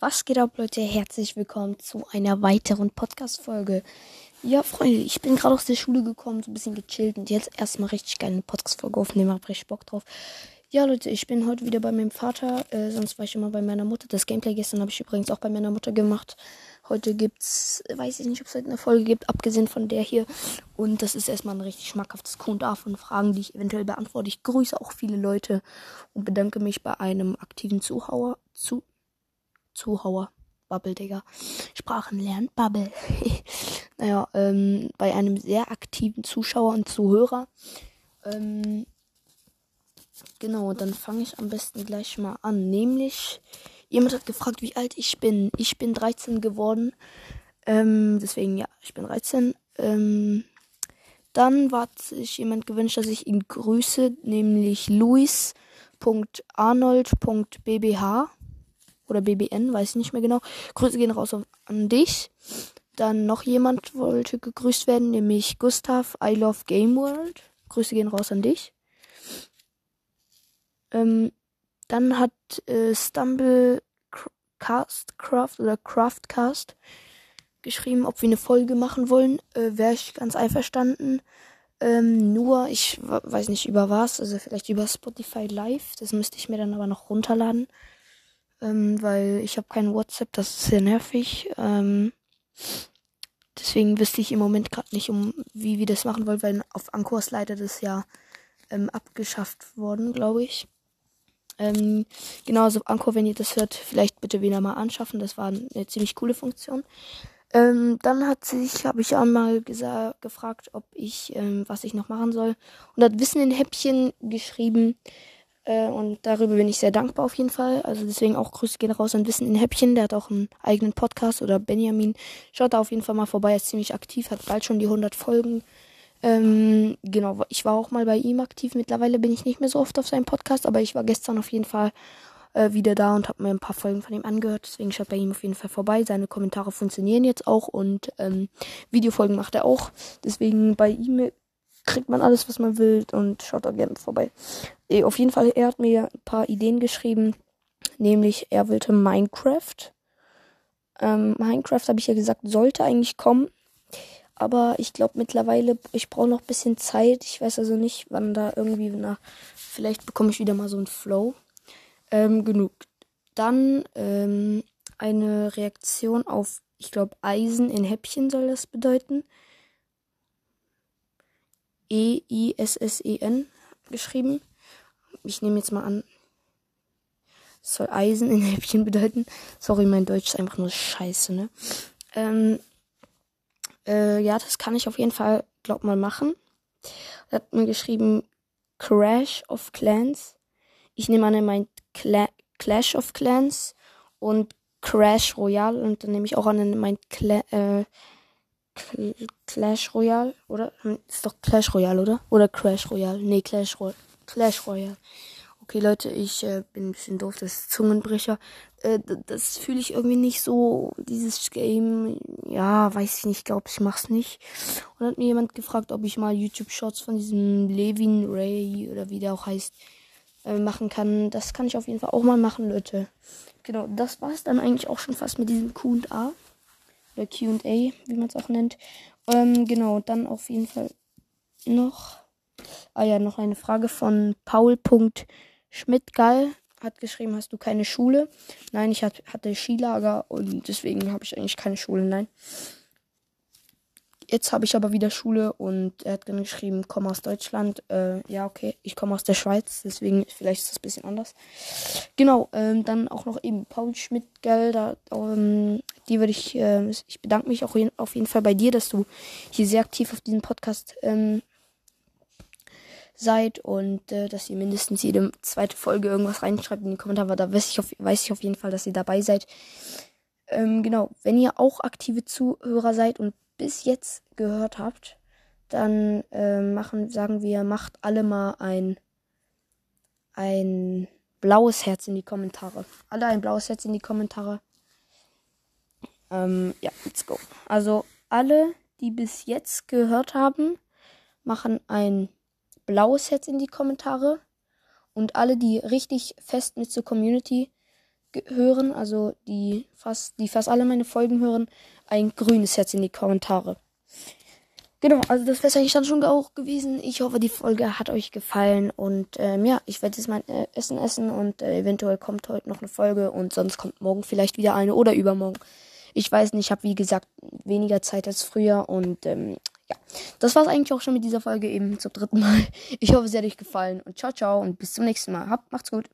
Was geht ab, Leute? Herzlich willkommen zu einer weiteren Podcast-Folge. Ja, Freunde, ich bin gerade aus der Schule gekommen, so ein bisschen gechillt und jetzt erstmal richtig geile Podcast-Folge aufnehmen, hab richtig Bock drauf. Ja, Leute, ich bin heute wieder bei meinem Vater, äh, sonst war ich immer bei meiner Mutter. Das Gameplay gestern habe ich übrigens auch bei meiner Mutter gemacht. Heute gibt's, weiß ich nicht, ob es heute eine Folge gibt, abgesehen von der hier. Und das ist erstmal ein richtig schmackhaftes Q&A von Fragen, die ich eventuell beantworte. Ich grüße auch viele Leute und bedanke mich bei einem aktiven Zuhauer, zu, Zuhauer. Bubble, Digga. Sprachen lernen, Bubble. naja, ähm, bei einem sehr aktiven Zuschauer und Zuhörer. Ähm, genau, dann fange ich am besten gleich mal an. Nämlich, jemand hat gefragt, wie alt ich bin. Ich bin 13 geworden. Ähm, deswegen, ja, ich bin 13. Ähm, dann hat sich jemand gewünscht, dass ich ihn grüße, nämlich Luis.arnold.bbh oder BBN, weiß ich nicht mehr genau. Grüße gehen raus an dich. Dann noch jemand wollte gegrüßt werden, nämlich Gustav, I Love Game World. Grüße gehen raus an dich. Ähm, dann hat äh, Stumble Cast Craft oder Craftcast geschrieben, ob wir eine Folge machen wollen. Äh, Wäre ich ganz einverstanden. Ähm, nur, ich weiß nicht über was, also vielleicht über Spotify Live. Das müsste ich mir dann aber noch runterladen ähm, weil ich habe kein WhatsApp, das ist sehr nervig. Ähm, deswegen wüsste ich im Moment gerade nicht, um wie wir das machen wollen, weil auf Anchor ist leider das ja ähm, abgeschafft worden, glaube ich. Ähm, genau, also Anchor, wenn ihr das hört, vielleicht bitte wieder mal anschaffen. Das war eine ziemlich coole Funktion. Ähm, dann hat sich, habe ich auch mal gefragt, ob ich, ähm, was ich noch machen soll. Und hat Wissen in Häppchen geschrieben. Äh, und darüber bin ich sehr dankbar auf jeden Fall. Also deswegen auch Grüße gehen raus an Wissen in Häppchen. Der hat auch einen eigenen Podcast oder Benjamin. Schaut da auf jeden Fall mal vorbei. Er ist ziemlich aktiv, hat bald schon die 100 Folgen. Ähm, genau, ich war auch mal bei ihm aktiv. Mittlerweile bin ich nicht mehr so oft auf seinem Podcast, aber ich war gestern auf jeden Fall äh, wieder da und habe mir ein paar Folgen von ihm angehört. Deswegen schaut bei ihm auf jeden Fall vorbei. Seine Kommentare funktionieren jetzt auch und ähm, Videofolgen macht er auch. Deswegen bei ihm kriegt man alles, was man will und schaut da gerne vorbei. E, auf jeden Fall, er hat mir ein paar Ideen geschrieben, nämlich er wollte Minecraft. Ähm, Minecraft, habe ich ja gesagt, sollte eigentlich kommen. Aber ich glaube mittlerweile, ich brauche noch ein bisschen Zeit. Ich weiß also nicht, wann da irgendwie nach. Vielleicht bekomme ich wieder mal so einen Flow. Ähm, genug. Dann ähm, eine Reaktion auf, ich glaube, Eisen in Häppchen soll das bedeuten. E-I-S-S-E-N geschrieben. Ich nehme jetzt mal an, es soll Eisen in Häppchen bedeuten. Sorry, mein Deutsch ist einfach nur scheiße, ne? Ähm, äh, ja, das kann ich auf jeden Fall, glaub mal, machen. Er hat mir geschrieben Crash of Clans. Ich nehme an, er meint Cla Clash of Clans und Crash Royale und dann nehme ich auch an, er meint Cla äh, Clash Royale, oder? Ist doch Clash Royale, oder? Oder Crash Royale? Nee, Clash, Ro Clash Royale. Okay, Leute, ich äh, bin ein bisschen doof, das ist Zungenbrecher. Äh, das fühle ich irgendwie nicht so, dieses Game. Ja, weiß ich nicht, glaube ich mach's nicht. Und hat mir jemand gefragt, ob ich mal YouTube-Shots von diesem Levin Ray oder wie der auch heißt, äh, machen kann. Das kann ich auf jeden Fall auch mal machen, Leute. Genau, das war's dann eigentlich auch schon fast mit diesem Q&A oder QA, wie man es auch nennt. Ähm, genau, dann auf jeden Fall noch. Ah ja, noch eine Frage von Paul.schmidtgall. Hat geschrieben, hast du keine Schule? Nein, ich hatte Skilager und deswegen habe ich eigentlich keine Schule. Nein. Jetzt habe ich aber wieder Schule und er hat dann geschrieben, komm aus Deutschland. Äh, ja, okay, ich komme aus der Schweiz, deswegen vielleicht ist das ein bisschen anders. Genau, ähm, dann auch noch eben Paul Schmidt-Gelder. Ähm, die würde ich, äh, ich bedanke mich auch auf jeden Fall bei dir, dass du hier sehr aktiv auf diesem Podcast ähm, seid und äh, dass ihr mindestens jede zweite Folge irgendwas reinschreibt in die Kommentare. Da weiß ich auf, weiß ich auf jeden Fall, dass ihr dabei seid. Ähm, genau, wenn ihr auch aktive Zuhörer seid und bis jetzt gehört habt, dann äh, machen, sagen wir, macht alle mal ein, ein blaues Herz in die Kommentare. Alle ein blaues Herz in die Kommentare. Ähm, ja, let's go. Also alle, die bis jetzt gehört haben, machen ein blaues Herz in die Kommentare. Und alle, die richtig fest mit zur Community hören, also die fast, die fast alle meine Folgen hören, ein grünes Herz in die Kommentare. Genau, also das wäre es eigentlich dann schon auch gewesen. Ich hoffe, die Folge hat euch gefallen. Und ähm, ja, ich werde jetzt mein äh, Essen essen und äh, eventuell kommt heute noch eine Folge und sonst kommt morgen vielleicht wieder eine oder übermorgen. Ich weiß nicht, ich habe wie gesagt weniger Zeit als früher und ähm, ja, das war's eigentlich auch schon mit dieser Folge eben zum dritten Mal. Ich hoffe, es hat euch gefallen und ciao, ciao und bis zum nächsten Mal. Habt, macht's gut.